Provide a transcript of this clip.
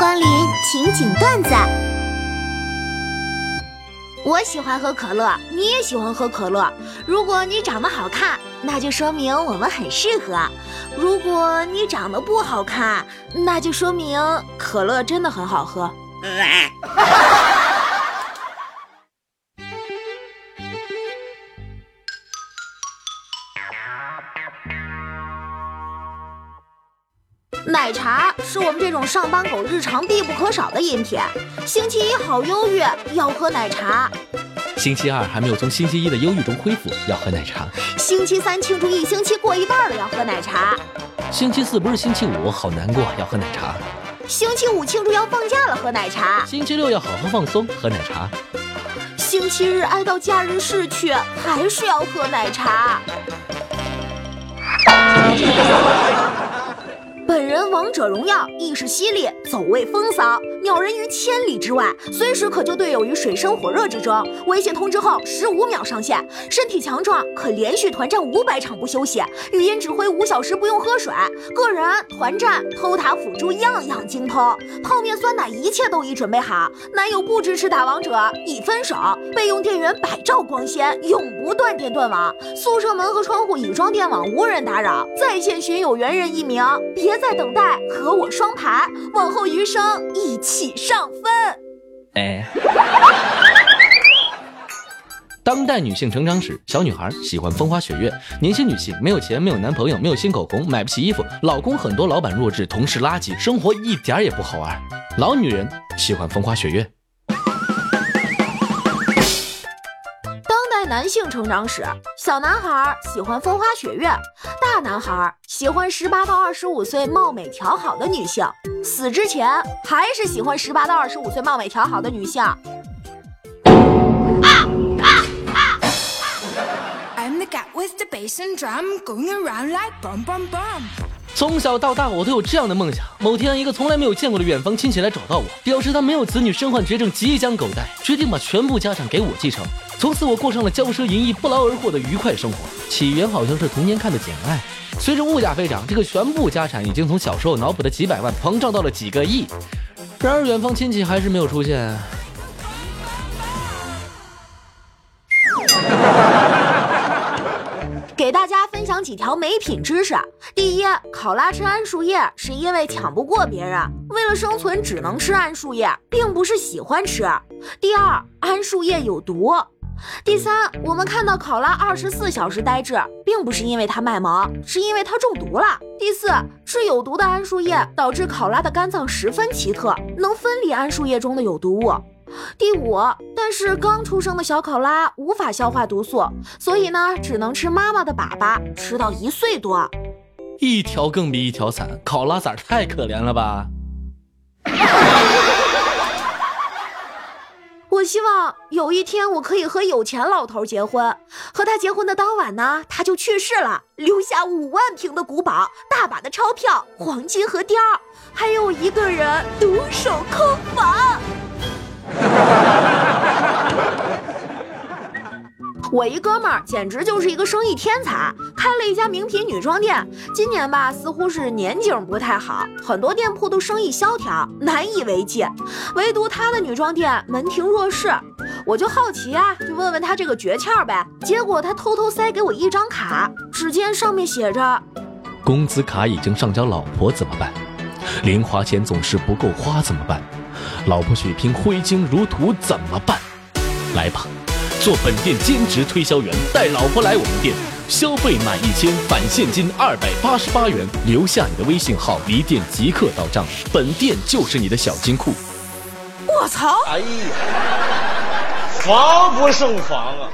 光临情景段子。我喜欢喝可乐，你也喜欢喝可乐。如果你长得好看，那就说明我们很适合；如果你长得不好看，那就说明可乐真的很好喝。奶茶是我们这种上班狗日常必不可少的饮品。星期一好忧郁，要喝奶茶；星期二还没有从星期一的忧郁中恢复，要喝奶茶；星期三庆祝一星期过一半了，要喝奶茶；星期四不是星期五，好难过，要喝奶茶；星期五庆祝要放假了，喝奶茶；星期六要好好放松，喝奶茶；星期日哀悼假日逝去，还是要喝奶茶。本人王者荣耀意识犀利，走位风骚，秒人于千里之外，随时可救队友于水深火热之中。微信通知后十五秒上线，身体强壮，可连续团战五百场不休息，语音指挥五小时不用喝水。个人团战偷塔辅助样样精通，泡面酸奶一切都已准备好。男友不支持打王者，已分手。备用电源百兆光纤，永不断电断网。宿舍门和窗户已装电网，无人打扰。在线寻有缘人一名，别再。在等待和我双排，往后余生一起上分。哎，当代女性成长史：小女孩喜欢风花雪月，年轻女性没有钱，没有男朋友，没有新口红，买不起衣服，老公很多，老板弱智，同事垃圾，生活一点也不好玩。老女人喜欢风花雪月。男性成长史：小男孩喜欢风花雪月，大男孩喜欢十八到二十五岁貌美调好的女性，死之前还是喜欢十八到二十五岁貌美调好的女性。从小到大，我都有这样的梦想。某天，一个从来没有见过的远方亲戚来找到我，表示他没有子女，身患绝症，即将狗带，决定把全部家产给我继承。从此，我过上了骄奢淫逸、不劳而获的愉快生活。起源好像是童年看的《简爱》，随着物价飞涨，这个全部家产已经从小时候脑补的几百万膨胀到了几个亿。然而，远方亲戚还是没有出现。给大家分享几条美品知识：第一，考拉吃桉树叶是因为抢不过别人，为了生存只能吃桉树叶，并不是喜欢吃。第二，桉树叶有毒。第三，我们看到考拉二十四小时呆滞，并不是因为它卖萌，是因为它中毒了。第四，吃有毒的桉树叶导致考拉的肝脏十分奇特，能分离桉树叶中的有毒物。第五，但是刚出生的小考拉无法消化毒素，所以呢，只能吃妈妈的粑粑，吃到一岁多。一条更比一条惨，考拉崽太可怜了吧！我希望有一天我可以和有钱老头结婚，和他结婚的当晚呢，他就去世了，留下五万平的古堡、大把的钞票、黄金和貂，还有一个人独守空房。我一哥们儿简直就是一个生意天才，开了一家名品女装店。今年吧，似乎是年景不太好，很多店铺都生意萧条，难以为继。唯独他的女装店门庭若市，我就好奇啊，就问问他这个诀窍呗。结果他偷偷塞给我一张卡，只见上面写着：工资卡已经上交，老婆怎么办？零花钱总是不够花怎么办？老婆血拼挥金如土怎么办？来吧。做本店兼职推销员，带老婆来我们店，消费满一千返现金二百八十八元，留下你的微信号，离店即刻到账，本店就是你的小金库。我操！哎呀，防不胜防啊！